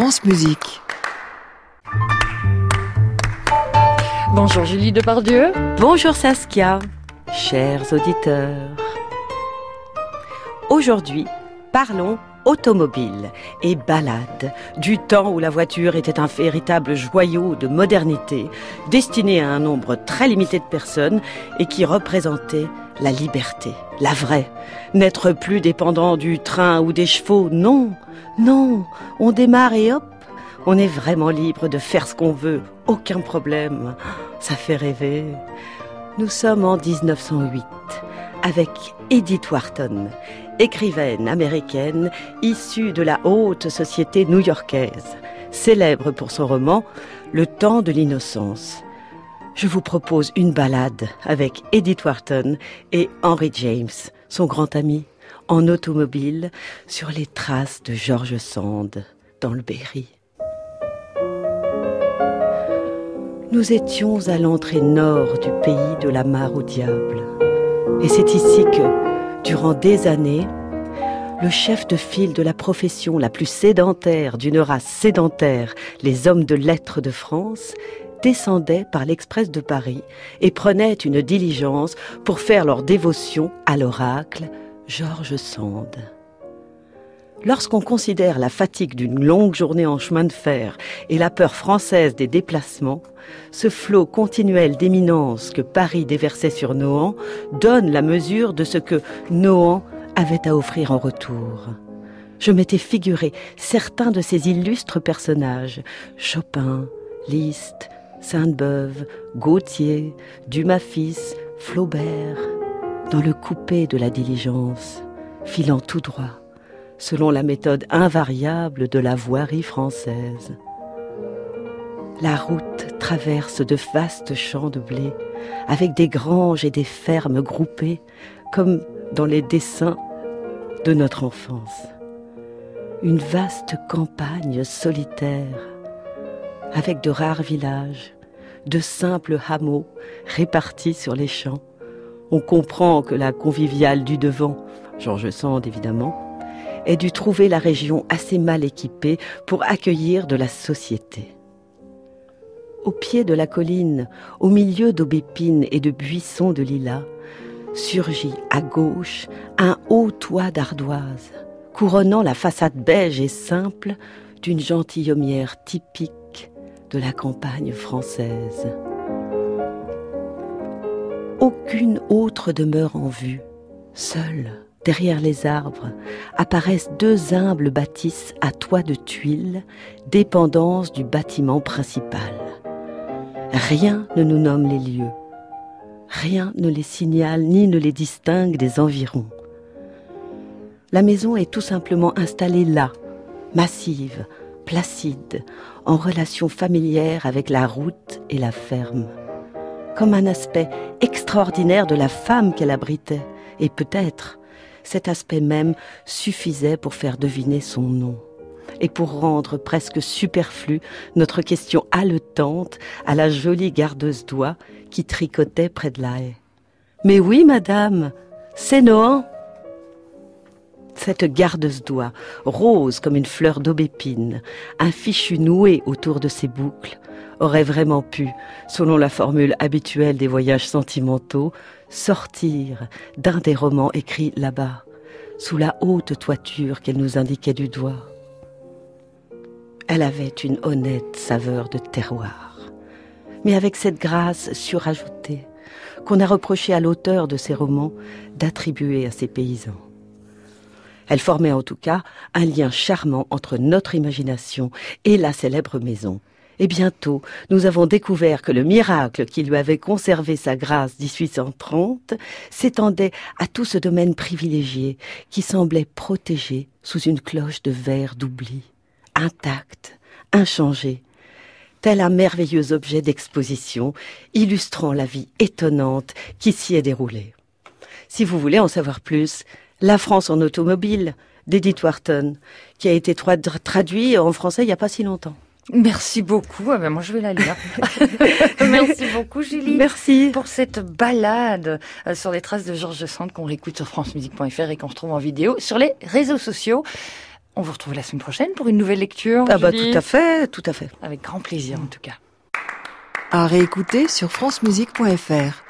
France Musique. Bonjour Julie Depardieu. Bonjour Saskia, chers auditeurs. Aujourd'hui, parlons automobile et balade, du temps où la voiture était un véritable joyau de modernité, destiné à un nombre très limité de personnes et qui représentait la liberté, la vraie. N'être plus dépendant du train ou des chevaux, non, non, on démarre et hop, on est vraiment libre de faire ce qu'on veut, aucun problème. Ça fait rêver. Nous sommes en 1908 avec Edith Wharton, écrivaine américaine issue de la haute société new-yorkaise, célèbre pour son roman Le temps de l'innocence. Je vous propose une balade avec Edith Wharton et Henry James, son grand ami, en automobile sur les traces de George Sand dans le Berry. Nous étions à l'entrée nord du pays de la mare au diable. Et c'est ici que, durant des années, le chef de file de la profession la plus sédentaire d'une race sédentaire, les hommes de lettres de France, descendait par l'Express de Paris et prenait une diligence pour faire leur dévotion à l'oracle Georges Sand. Lorsqu'on considère la fatigue d'une longue journée en chemin de fer et la peur française des déplacements, ce flot continuel d'éminence que Paris déversait sur Nohant donne la mesure de ce que Nohant avait à offrir en retour. Je m'étais figuré certains de ces illustres personnages, Chopin, Liszt, Sainte-Beuve, Gautier, Dumas-Fils, Flaubert, dans le coupé de la diligence, filant tout droit selon la méthode invariable de la voirie française. La route traverse de vastes champs de blé, avec des granges et des fermes groupées, comme dans les dessins de notre enfance. Une vaste campagne solitaire, avec de rares villages, de simples hameaux répartis sur les champs. On comprend que la conviviale du devant, Georges Sand évidemment, ait dû trouver la région assez mal équipée pour accueillir de la société. Au pied de la colline, au milieu d'aubépines et de buissons de lilas, surgit à gauche un haut toit d'ardoise, couronnant la façade beige et simple d'une gentilhommière typique de la campagne française. Aucune autre demeure en vue, seule derrière les arbres, apparaissent deux humbles bâtisses à toit de tuiles, dépendance du bâtiment principal. Rien ne nous nomme les lieux. Rien ne les signale ni ne les distingue des environs. La maison est tout simplement installée là, massive, placide, en relation familière avec la route et la ferme. Comme un aspect extraordinaire de la femme qu'elle abritait, et peut-être cet aspect même suffisait pour faire deviner son nom et pour rendre presque superflu notre question haletante à la jolie gardeuse d'oie qui tricotait près de la haie. Mais oui, madame, c'est Nohan. Cette gardeuse d'oie, rose comme une fleur d'aubépine, un fichu noué autour de ses boucles, aurait vraiment pu, selon la formule habituelle des voyages sentimentaux, sortir d'un des romans écrits là-bas, sous la haute toiture qu'elle nous indiquait du doigt. Elle avait une honnête saveur de terroir, mais avec cette grâce surajoutée qu'on a reproché à l'auteur de ces romans d'attribuer à ses paysans. Elle formait en tout cas un lien charmant entre notre imagination et la célèbre maison, et bientôt, nous avons découvert que le miracle qui lui avait conservé sa grâce 1830 s'étendait à tout ce domaine privilégié qui semblait protégé sous une cloche de verre d'oubli, intact, inchangé, tel un merveilleux objet d'exposition illustrant la vie étonnante qui s'y est déroulée. Si vous voulez en savoir plus, La France en automobile d'Edith Wharton, qui a été traduit en français il n'y a pas si longtemps. Merci beaucoup. Ah ben moi, je vais la lire. Merci beaucoup, Julie. Merci. Pour cette balade euh, sur les traces de Georges Sand qu'on réécoute sur francemusique.fr et qu'on retrouve en vidéo sur les réseaux sociaux. On vous retrouve la semaine prochaine pour une nouvelle lecture. Ah bah tout à fait, tout à fait. Avec grand plaisir en tout cas. À réécouter sur francemusique.fr.